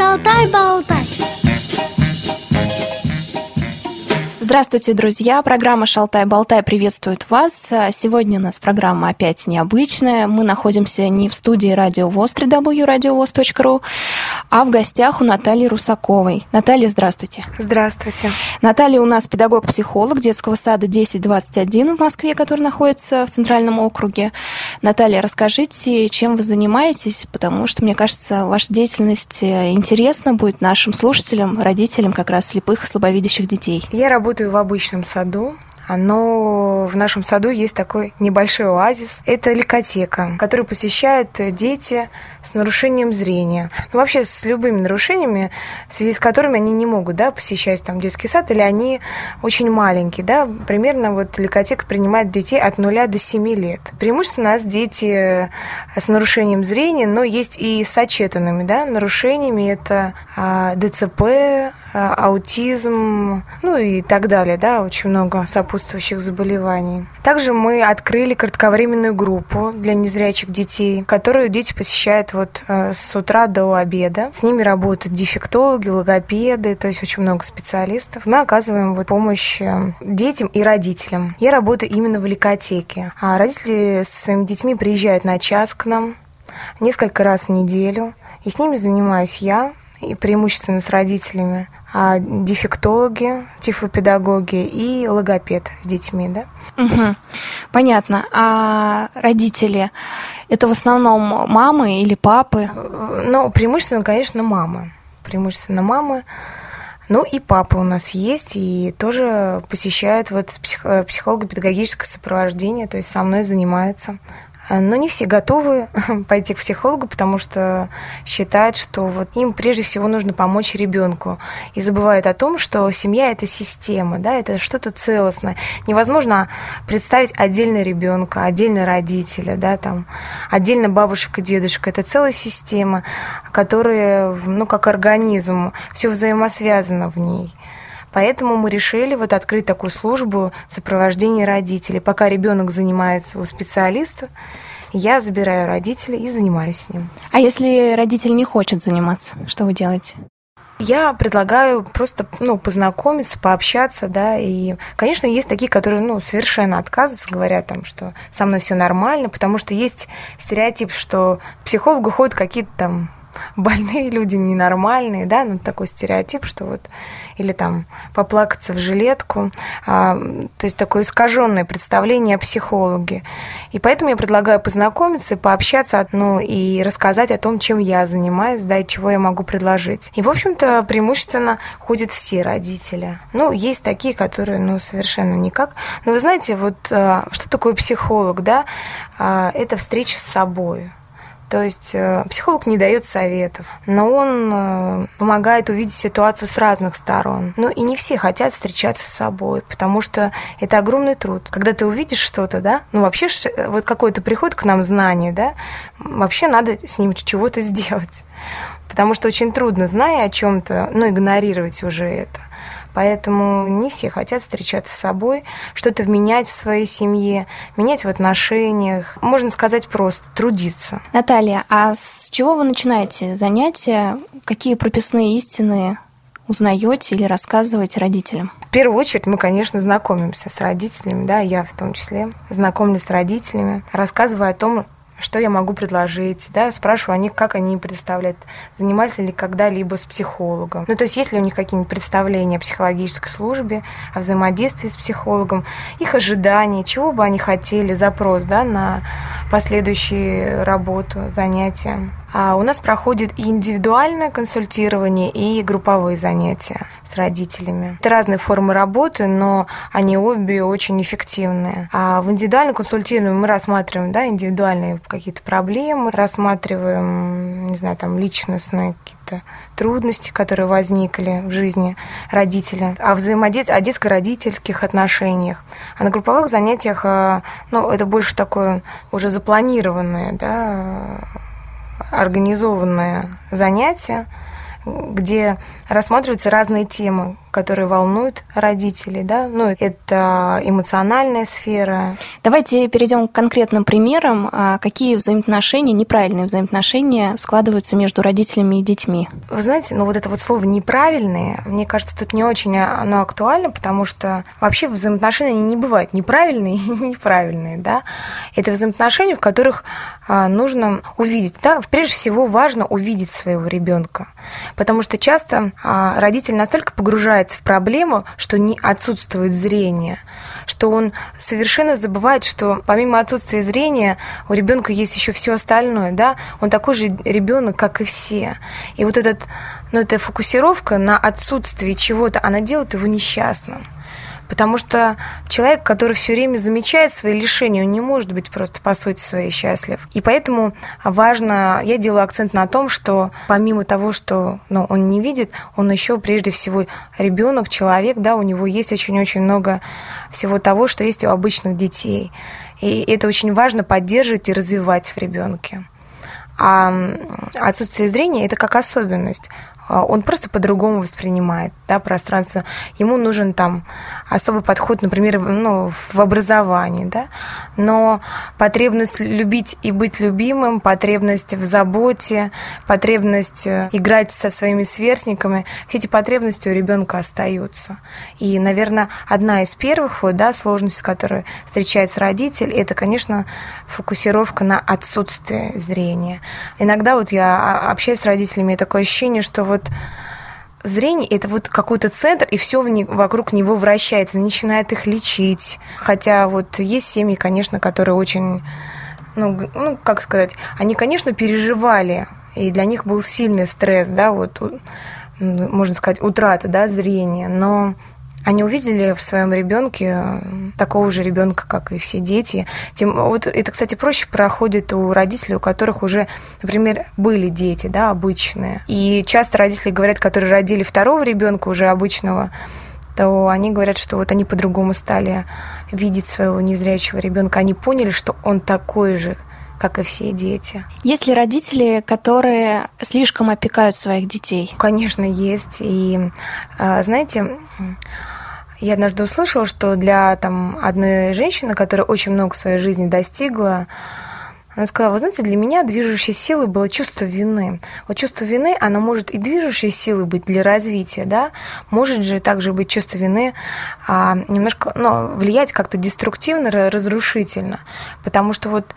Шалтай-болтай. Здравствуйте, друзья! Программа «Шалтай-болтай» приветствует вас. Сегодня у нас программа опять необычная. Мы находимся не в студии Радио ВОЗ, www.radiovoz.ru, а в гостях у Натальи Русаковой. Наталья, здравствуйте. Здравствуйте. Наталья у нас педагог-психолог детского сада 1021 в Москве, который находится в Центральном округе. Наталья, расскажите, чем вы занимаетесь, потому что, мне кажется, ваша деятельность интересна будет нашим слушателям, родителям как раз слепых и слабовидящих детей. Я работаю работаю в обычном саду, но в нашем саду есть такой небольшой оазис. Это ликотека, которую посещают дети с нарушением зрения. Ну, вообще с любыми нарушениями, в связи с которыми они не могут да, посещать там детский сад, или они очень маленькие. Да? Примерно вот ликотека принимает детей от 0 до 7 лет. Преимущественно у нас дети с нарушением зрения, но есть и с сочетанными да, нарушениями. Это а, ДЦП, аутизм, ну и так далее. Да? Очень много сопутствующих заболеваний. Также мы открыли кратковременную группу для незрячих детей, которую дети посещают вот э, с утра до обеда. С ними работают дефектологи, логопеды, то есть очень много специалистов. Мы оказываем вот помощь э, детям и родителям. Я работаю именно в ликотеке. А родители со своими детьми приезжают на час к нам несколько раз в неделю. И с ними занимаюсь я, и преимущественно с родителями, дефектологи, тифлопедагоги и логопед с детьми, да? Угу. Понятно. А родители это в основном мамы или папы? Ну, преимущественно, конечно, мамы. Преимущественно мамы. Ну и папа у нас есть, и тоже посещают вот психолого-педагогическое сопровождение, то есть со мной занимаются. Но не все готовы пойти к психологу, потому что считают, что вот им прежде всего нужно помочь ребенку. И забывают о том, что семья это система, да, это что-то целостное. Невозможно представить отдельно ребенка, отдельно родителя, да, там, отдельно бабушек и дедушек. Это целая система, которая, ну, как организм, все взаимосвязано в ней. Поэтому мы решили вот открыть такую службу сопровождения родителей. Пока ребенок занимается у специалиста, я забираю родителя и занимаюсь с ним. А если родитель не хочет заниматься, что вы делаете? Я предлагаю просто ну, познакомиться, пообщаться, да, и, конечно, есть такие, которые ну, совершенно отказываются, говорят там, что со мной все нормально, потому что есть стереотип, что психологу ходят какие-то там больные люди ненормальные, да, ну такой стереотип, что вот или там поплакаться в жилетку, а, то есть такое искаженное представление о психологе. И поэтому я предлагаю познакомиться, пообщаться, ну и рассказать о том, чем я занимаюсь, да, и чего я могу предложить. И, в общем-то, преимущественно ходят все родители. Ну, есть такие, которые, ну, совершенно никак. Но вы знаете, вот а, что такое психолог, да? А, это встреча с собой. То есть э, психолог не дает советов, но он э, помогает увидеть ситуацию с разных сторон. Ну и не все хотят встречаться с собой, потому что это огромный труд. Когда ты увидишь что-то, да, ну вообще э, вот какое-то приходит к нам знание, да, вообще надо с ним чего-то сделать. Потому что очень трудно, зная о чем-то, ну, игнорировать уже это. Поэтому не все хотят встречаться с собой, что-то менять в своей семье, менять в отношениях. Можно сказать просто трудиться. Наталья, а с чего вы начинаете занятия? Какие прописные истины узнаете или рассказываете родителям? В первую очередь мы, конечно, знакомимся с родителями, да, я в том числе. Знакомлюсь с родителями, рассказываю о том, что я могу предложить, да, спрашиваю о них, как они представляют, занимались ли когда-либо с психологом. Ну, то есть, есть ли у них какие-нибудь представления о психологической службе, о взаимодействии с психологом, их ожидания, чего бы они хотели, запрос, да, на последующие работу, занятия. А у нас проходит и индивидуальное консультирование, и групповые занятия с родителями. Это разные формы работы, но они обе очень эффективные. А в индивидуальном консультировании мы рассматриваем да, индивидуальные какие-то проблемы, рассматриваем, не знаю, там личностные какие-то трудности, которые возникли в жизни родителя, о взаимодействии, о детско-родительских отношениях. А на групповых занятиях, э, ну, это больше такое уже запланированное, да, организованное занятие, где рассматриваются разные темы, которые волнуют родителей, да, ну, это эмоциональная сфера. Давайте перейдем к конкретным примерам. А какие взаимоотношения, неправильные взаимоотношения складываются между родителями и детьми? Вы знаете, ну вот это вот слово «неправильные», мне кажется, тут не очень оно актуально, потому что вообще взаимоотношения не бывают неправильные и неправильные, да. Это взаимоотношения, в которых а, нужно увидеть, да, прежде всего важно увидеть своего ребенка, потому что часто а, родитель настолько погружается в проблему, что не отсутствует зрение, что он совершенно забывает, что помимо отсутствия зрения у ребенка есть еще все остальное, да, он такой же ребенок, как и все. И вот этот, ну, эта фокусировка на отсутствии чего-то, она делает его несчастным. Потому что человек, который все время замечает свои лишения, он не может быть просто по сути своей счастлив. И поэтому важно, я делаю акцент на том, что помимо того, что ну, он не видит, он еще прежде всего ребенок, человек, да, у него есть очень-очень много всего того, что есть у обычных детей. И это очень важно поддерживать и развивать в ребенке. А отсутствие зрения – это как особенность. А, он просто по-другому воспринимает да, пространство. Ему нужен там особый подход, например, ну, в образовании, да, но потребность любить и быть любимым, потребность в заботе, потребность э, играть со своими сверстниками, все эти потребности у ребенка остаются. И, наверное, одна из первых вот, да, сложностей, с которой встречается родитель, это, конечно, фокусировка на отсутствие зрения. Иногда вот я а, общаюсь с родителями, и такое ощущение, что вот вот зрение это вот какой-то центр, и все вокруг него вращается, начинает их лечить. Хотя вот есть семьи, конечно, которые очень, ну, ну как сказать, они, конечно, переживали, и для них был сильный стресс, да, вот, можно сказать, утрата, да, зрения, но они увидели в своем ребенке э, такого же ребенка, как и все дети. Тем, вот это, кстати, проще проходит у родителей, у которых уже, например, были дети, да, обычные. И часто родители говорят, которые родили второго ребенка уже обычного, то они говорят, что вот они по-другому стали видеть своего незрячего ребенка. Они поняли, что он такой же, как и все дети. Есть ли родители, которые слишком опекают своих детей? Конечно, есть. И, э, знаете, я однажды услышала, что для там, одной женщины, которая очень много в своей жизни достигла, она сказала, вы знаете, для меня движущей силой было чувство вины. Вот чувство вины, оно может и движущей силой быть для развития, да, может же также быть чувство вины а, немножко, ну, влиять как-то деструктивно, разрушительно, потому что вот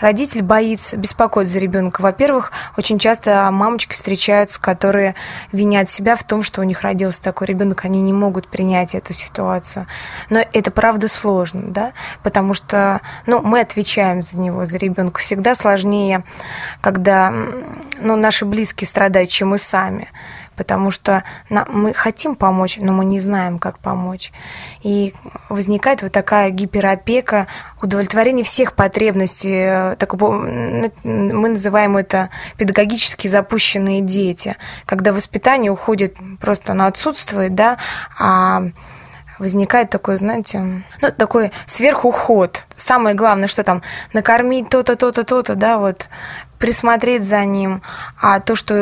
родитель боится, беспокоит за ребенка. Во-первых, очень часто мамочки встречаются, которые винят себя в том, что у них родился такой ребенок, они не могут принять эту ситуацию. Но это правда сложно, да, потому что, ну, мы отвечаем за него, за ребенка. Всегда сложнее, когда, ну, наши близкие страдают, чем мы сами потому что мы хотим помочь, но мы не знаем, как помочь. И возникает вот такая гиперопека, удовлетворение всех потребностей. Э, так, мы называем это педагогически запущенные дети, когда воспитание уходит просто, оно отсутствует, да, а возникает такой, знаете, ну, такой сверхуход. Самое главное, что там накормить то-то, то-то, то-то, да, вот присмотреть за ним, а то, что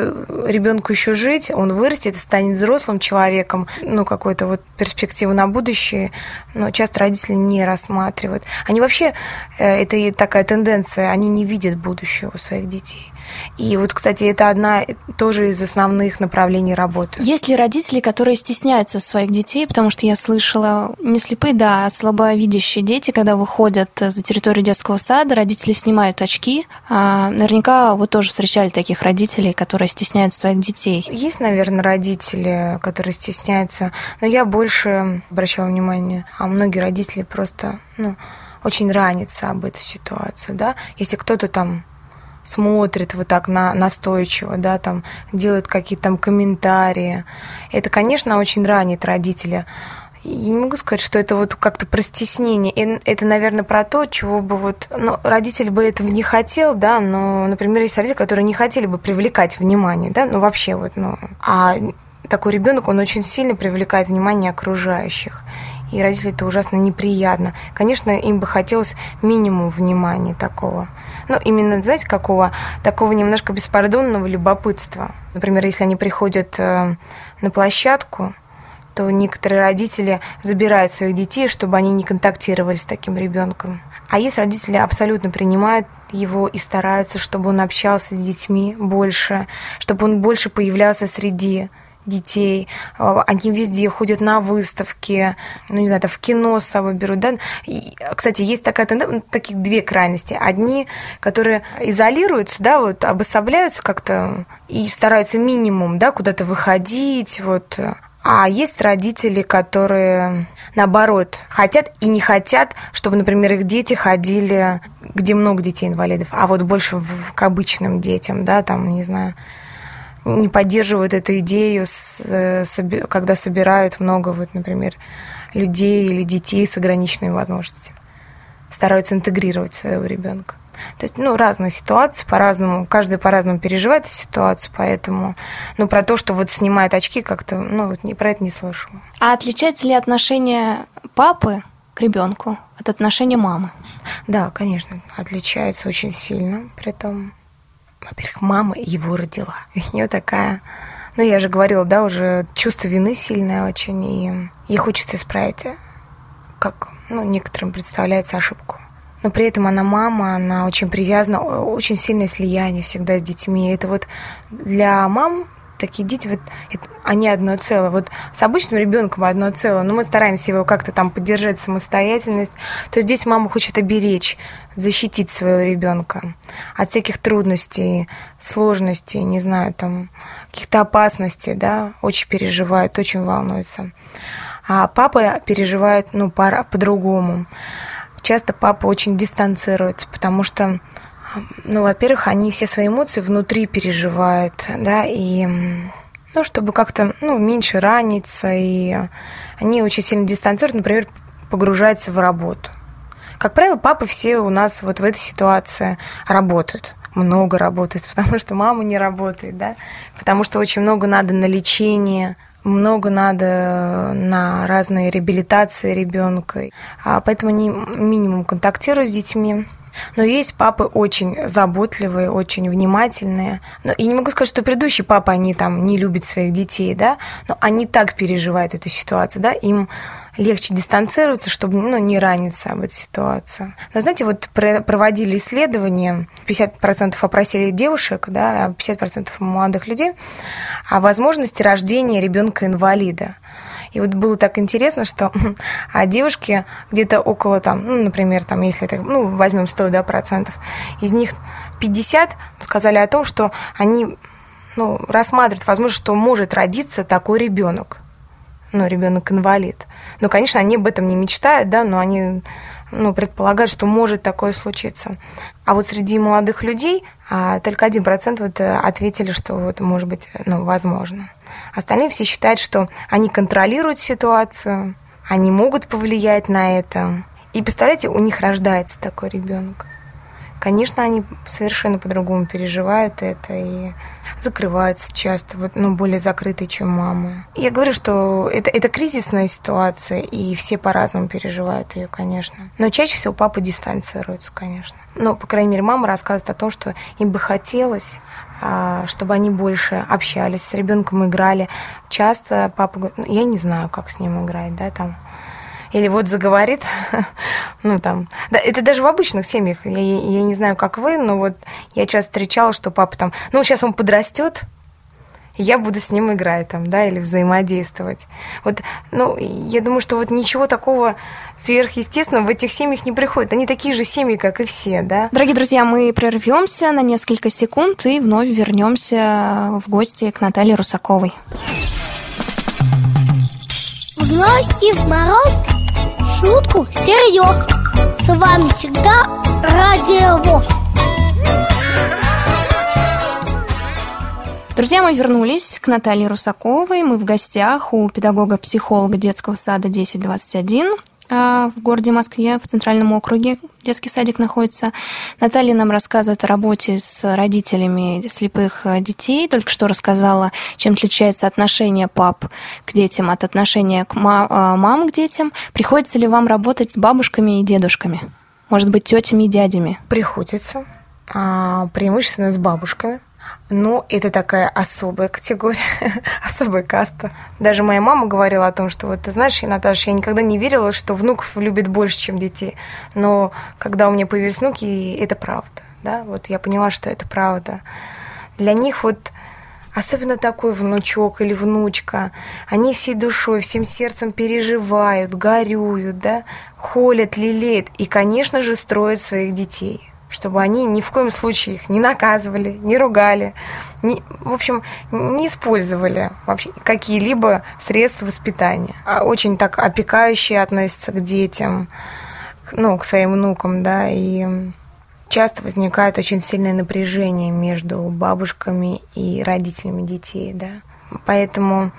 ребенку еще жить, он вырастет, станет взрослым человеком, ну, какой-то вот перспективу на будущее, но часто родители не рассматривают. Они вообще, э, это такая тенденция, они не видят будущего своих детей. И вот, кстати, это одна тоже из основных направлений работы. Есть ли родители, которые стесняются своих детей, потому что я слышала, не слепые, да, а слабовидящие дети, когда выходят за территорию детского сада, родители снимают очки. А, наверняка вы тоже встречали таких родителей, которые стесняют своих детей. Есть, наверное, родители, которые стесняются, но я больше обращала внимание, а многие родители просто, ну, очень ранятся об этой ситуации, да. Если кто-то там смотрит вот так на, настойчиво, да, там делает какие-то там комментарии. Это, конечно, очень ранит родителя. Я не могу сказать, что это вот как-то про стеснение. Это, наверное, про то, чего бы вот... Ну, родитель бы этого не хотел, да, но, например, есть родители, которые не хотели бы привлекать внимание, да, ну, вообще вот, ну... А такой ребенок, он очень сильно привлекает внимание окружающих и родителям это ужасно неприятно. Конечно, им бы хотелось минимум внимания такого. Ну, именно, знаете, какого? Такого немножко беспардонного любопытства. Например, если они приходят э, на площадку, то некоторые родители забирают своих детей, чтобы они не контактировали с таким ребенком. А есть родители абсолютно принимают его и стараются, чтобы он общался с детьми больше, чтобы он больше появлялся среди детей, а, они везде ходят на выставки, ну, не знаю, в кино с собой берут, да. И, кстати, есть такая ну, таких две крайности. Одни, которые изолируются, да, вот, обособляются как-то и стараются минимум, да, куда-то выходить, вот, а есть родители, которые, наоборот, хотят и не хотят, чтобы, например, их дети ходили, где много детей-инвалидов, а вот больше в, к обычным детям, да, там, не знаю, не поддерживают эту идею, э, когда собирают много, вот, например, людей или детей с ограниченными возможностями. Стараются интегрировать своего ребенка. То есть, ну, разные ситуации, по-разному, каждый по-разному переживает эту ситуацию, поэтому, ну, про то, что вот снимает очки, как-то, ну, вот не, про это не слышала. А отличается ли отношение папы к ребенку от отношения мамы? Да, конечно, отличается очень сильно, при этом во-первых, мама его родила. У нее такая, ну, я же говорила, да, уже чувство вины сильное очень, и ей хочется исправить, как, ну, некоторым представляется ошибку. Но при этом она мама, она очень привязана, очень сильное слияние всегда с детьми. Это вот для мам такие дети, вот это, они одно целое. Вот с обычным ребенком одно целое, но мы стараемся его как-то там поддержать самостоятельность. То есть здесь мама хочет оберечь, защитить своего ребенка от всяких трудностей, сложностей, не знаю, там каких-то опасностей, да, очень переживает, очень волнуется. А папа переживает, ну, пара по-другому. Часто папа очень дистанцируется, потому что ну, во-первых, они все свои эмоции внутри переживают, да, и ну, чтобы как-то ну, меньше раниться, и они очень сильно дистанцируют, например, погружаются в работу. Как правило, папы все у нас вот в этой ситуации работают много работают, потому что мама не работает, да, потому что очень много надо на лечение, много надо на разные реабилитации ребенка, а поэтому они минимум контактируют с детьми. Но есть папы очень заботливые, очень внимательные. Но, и не могу сказать, что предыдущие папы, они там не любят своих детей, да, но они так переживают эту ситуацию, да, им легче дистанцироваться, чтобы ну, не раниться об этой ситуации. Но знаете, вот проводили исследования, 50% опросили девушек, да, 50% молодых людей о возможности рождения ребенка-инвалида. И вот было так интересно, что а девушки где-то около там, ну, например, там, если это, ну, возьмем 100 да, процентов, из них 50 сказали о том, что они ну, рассматривают возможность, что может родиться такой ребенок. Ну, ребенок инвалид. Ну, конечно, они об этом не мечтают, да, но они ну, предполагают, что может такое случиться. А вот среди молодых людей а, только один процент вот э, ответили, что вот может быть, ну, возможно. Остальные все считают, что они контролируют ситуацию, они могут повлиять на это. И представляете, у них рождается такой ребенок. Конечно, они совершенно по-другому переживают это и закрываются часто, вот, ну, более закрытые, чем мамы. Я говорю, что это, это кризисная ситуация, и все по-разному переживают ее, конечно. Но чаще всего папа дистанцируется, конечно. Но, по крайней мере, мама рассказывает о том, что им бы хотелось а, чтобы они больше общались с ребенком, играли. Часто папа говорит, ну, я не знаю, как с ним играть, да, там. Или вот заговорит, ну там, да, это даже в обычных семьях, я, я не знаю, как вы, но вот я часто встречала, что папа там, ну сейчас он подрастет, я буду с ним играть там, да, или взаимодействовать. Вот, ну, я думаю, что вот ничего такого сверхъестественного в этих семьях не приходит. Они такие же семьи, как и все, да. Дорогие друзья, мы прервемся на несколько секунд и вновь вернемся в гости к Наталье Русаковой. В ночь и в мороз шутку серьез. С вами всегда Радио ВОЗ. Друзья, мы вернулись к Наталье Русаковой. Мы в гостях у педагога-психолога детского сада 1021 а, в городе Москве, в Центральном округе. Детский садик находится. Наталья нам рассказывает о работе с родителями слепых детей. Только что рассказала, чем отличается отношение пап к детям от отношения к а, мам к детям. Приходится ли вам работать с бабушками и дедушками? Может быть, тетями и дядями? Приходится. а, преимущественно с бабушками. Ну, это такая особая категория, особая каста. Даже моя мама говорила о том, что вот, ты знаешь, Наташа, я никогда не верила, что внуков любят больше, чем детей. Но когда у меня появились внуки, это правда. Да? Вот я поняла, что это правда. Для них вот особенно такой внучок или внучка, они всей душой, всем сердцем переживают, горюют, да, холят, лелеют и, конечно же, строят своих детей чтобы они ни в коем случае их не наказывали, не ругали, не, в общем, не использовали вообще какие-либо средства воспитания. А очень так опекающие относятся к детям, ну, к своим внукам, да, и часто возникает очень сильное напряжение между бабушками и родителями детей, да. Поэтому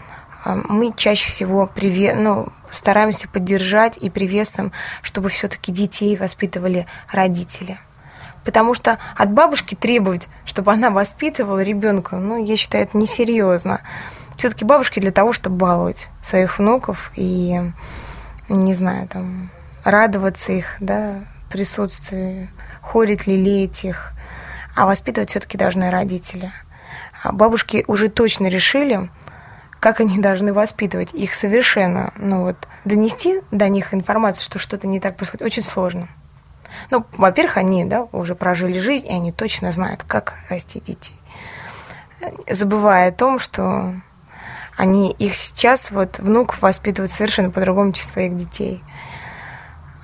а, мы чаще всего приве... ну, стараемся поддержать и приветствуем, чтобы все-таки детей воспитывали родители. Потому что от бабушки требовать, чтобы она воспитывала ребенка, ну, я считаю, это несерьезно. Все-таки бабушки для того, чтобы баловать своих внуков и, не знаю, там, радоваться их, да, присутствию, хорить, лелеять их. А воспитывать все-таки должны родители. А бабушки уже точно решили, как они должны воспитывать. Их совершенно, ну вот, донести до них информацию, что что-то не так происходит, очень сложно. Ну, во-первых, они да, уже прожили жизнь, и они точно знают, как расти детей. Забывая о том, что они их сейчас, вот, внуков воспитывают совершенно по-другому, чем своих детей.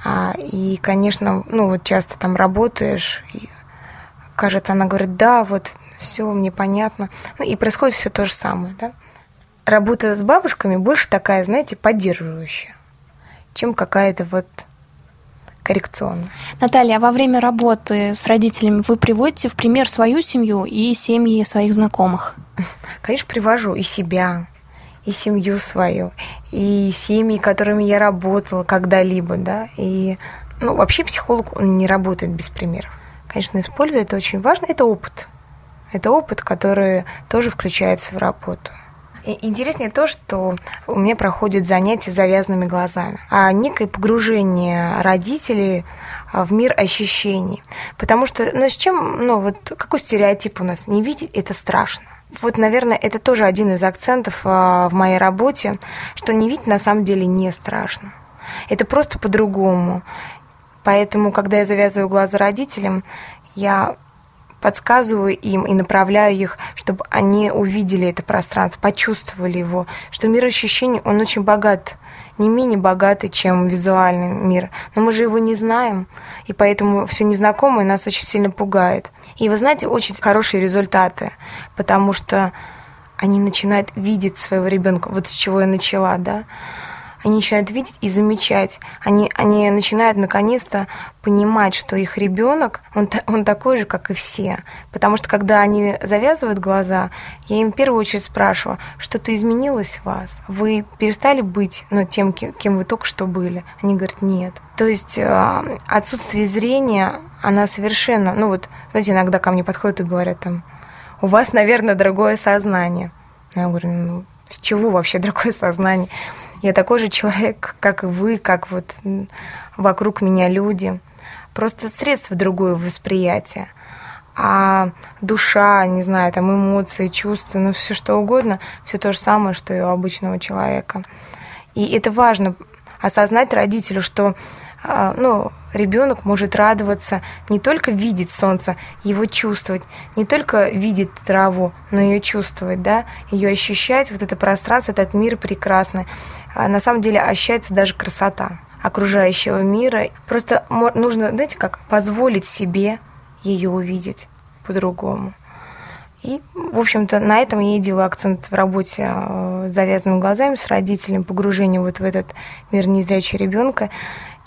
А, и, конечно, ну, вот часто там работаешь, и кажется, она говорит, да, вот, все мне понятно. Ну, и происходит все то же самое, да. Работа с бабушками больше такая, знаете, поддерживающая, чем какая-то вот коррекционно. Наталья, а во время работы с родителями вы приводите в пример свою семью и семьи своих знакомых? Конечно, привожу и себя, и семью свою, и семьи, которыми я работала когда-либо, да, и ну, вообще психолог, он не работает без примеров. Конечно, используя это очень важно, это опыт. Это опыт, который тоже включается в работу. Интереснее то, что у меня проходят занятия завязанными глазами, а некое погружение родителей в мир ощущений. Потому что, ну, с чем, ну, вот какой стереотип у нас? Не видеть – это страшно. Вот, наверное, это тоже один из акцентов а, в моей работе, что не видеть на самом деле не страшно. Это просто по-другому. Поэтому, когда я завязываю глаза родителям, я подсказываю им и направляю их, чтобы они увидели это пространство, почувствовали его, что мир ощущений, он очень богат, не менее богатый, чем визуальный мир. Но мы же его не знаем, и поэтому все незнакомое нас очень сильно пугает. И вы знаете, очень хорошие результаты, потому что они начинают видеть своего ребенка. Вот с чего я начала, да они начинают видеть и замечать. Они, они начинают наконец-то понимать, что их ребенок, он, он такой же, как и все. Потому что когда они завязывают глаза, я им в первую очередь спрашиваю, что-то изменилось в вас? Вы перестали быть ну, тем, кем вы только что были? Они говорят, нет. То есть э, отсутствие зрения, она совершенно... Ну вот, знаете, иногда ко мне подходят и говорят там, у вас, наверное, другое сознание. Я говорю, ну, с чего вообще другое сознание? Я такой же человек, как и вы, как вот вокруг меня люди. Просто средство другое восприятие. А душа, не знаю, там эмоции, чувства, ну все что угодно, все то же самое, что и у обычного человека. И это важно осознать родителю, что ну, ребенок может радоваться, не только видеть солнце, его чувствовать, не только видеть траву, но ее чувствовать, да, ее ощущать, вот это пространство, этот мир прекрасный. А на самом деле ощущается даже красота окружающего мира. Просто нужно, знаете, как позволить себе ее увидеть по-другому. И, в общем-то, на этом я и делаю акцент в работе э, с завязанными глазами, с родителями, погружение вот в этот мир незрячего ребенка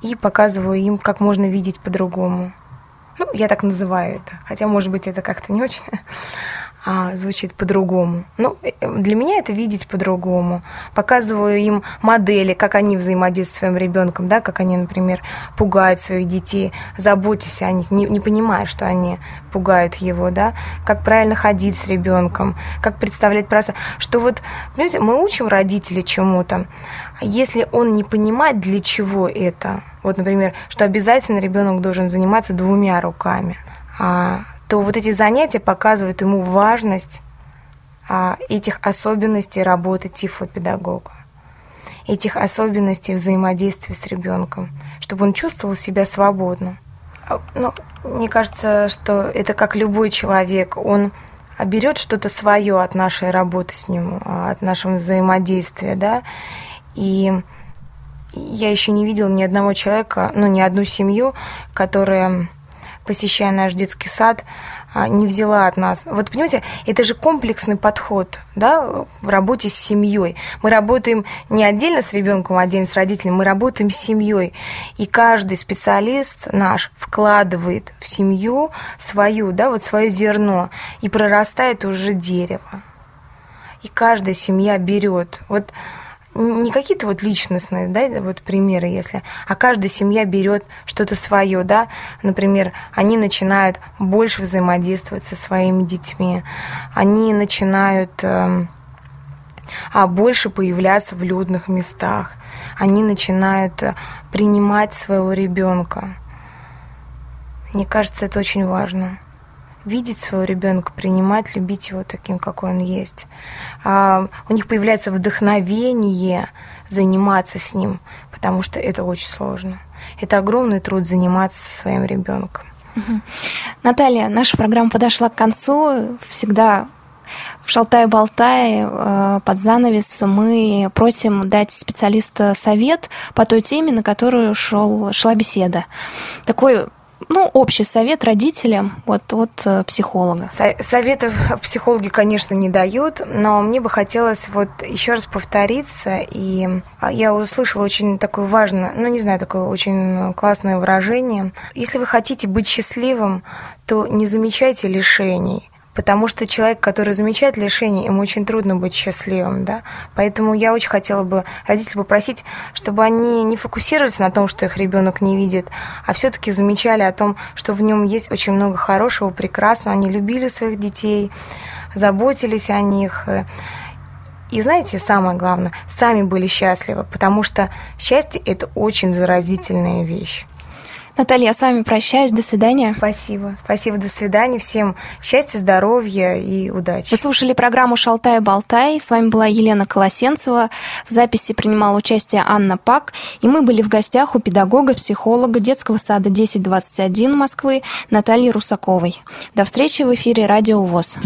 и показываю им, как можно видеть по-другому. Ну, я так называю это, хотя, может быть, это как-то не очень а, звучит по-другому. Ну, для меня это видеть по-другому. Показываю им модели, как они взаимодействуют с своим ребенком, да, как они, например, пугают своих детей, заботясь о них, не, не понимая, что они пугают его, да, как правильно ходить с ребенком, как представлять просто, что вот, понимаете, мы учим родителей чему-то, если он не понимает, для чего это, вот, например, что обязательно ребенок должен заниматься двумя руками, а то вот эти занятия показывают ему важность а, этих особенностей работы тифлопедагога, этих особенностей взаимодействия с ребенком, чтобы он чувствовал себя свободно. А, ну, мне кажется, что это как любой человек, он берет что-то свое от нашей работы с ним, а, от нашего взаимодействия, да, и я еще не видела ни одного человека, ну, ни одну семью, которая, посещая наш детский сад, а, не взяла от нас. Вот понимаете, это же комплексный подход да, в работе с семьей. Мы работаем не отдельно с ребенком, отдельно с родителем, мы работаем с семьей. И каждый специалист наш вкладывает в семью свою, да, вот свое зерно, и прорастает уже дерево. И каждая семья берет. Вот не какие-то вот личностные, да, вот примеры, если, а каждая семья берет что-то свое, да, например, они начинают больше взаимодействовать со своими детьми, они начинают э, а больше появляться в людных местах, они начинают э, принимать своего ребенка. Мне кажется, это очень важно видеть своего ребенка, принимать, любить его таким, какой он есть. А, у них появляется вдохновение заниматься с ним, потому что это очень сложно. Это огромный труд заниматься со своим ребенком. Наталья, наша программа подошла к концу. Всегда в шалтай-болтай э, под занавес мы просим дать специалиста совет по той теме, на которую шел, шла беседа. Такой ну, общий совет родителям вот от э, психолога. Советов психологи, конечно, не дают, но мне бы хотелось вот еще раз повториться, и а, я услышала очень такое важное, ну, не знаю, такое очень классное выражение. Если вы хотите быть счастливым, то не замечайте лишений, Потому что человек, который замечает лишение, ему очень трудно быть счастливым, да. Поэтому я очень хотела бы родителей попросить, чтобы они не фокусировались на том, что их ребенок не видит, а все-таки замечали о том, что в нем есть очень много хорошего, прекрасного. Они любили своих детей, заботились о них. И знаете, самое главное, сами были счастливы, потому что счастье – это очень заразительная вещь. Наталья, я с вами прощаюсь. До свидания. Спасибо. Спасибо. До свидания. Всем счастья, здоровья и удачи. Вы слушали программу «Шалтай-болтай». С вами была Елена Колосенцева. В записи принимала участие Анна Пак. И мы были в гостях у педагога, психолога детского сада 1021 Москвы Натальи Русаковой. До встречи в эфире «Радио ВОЗ».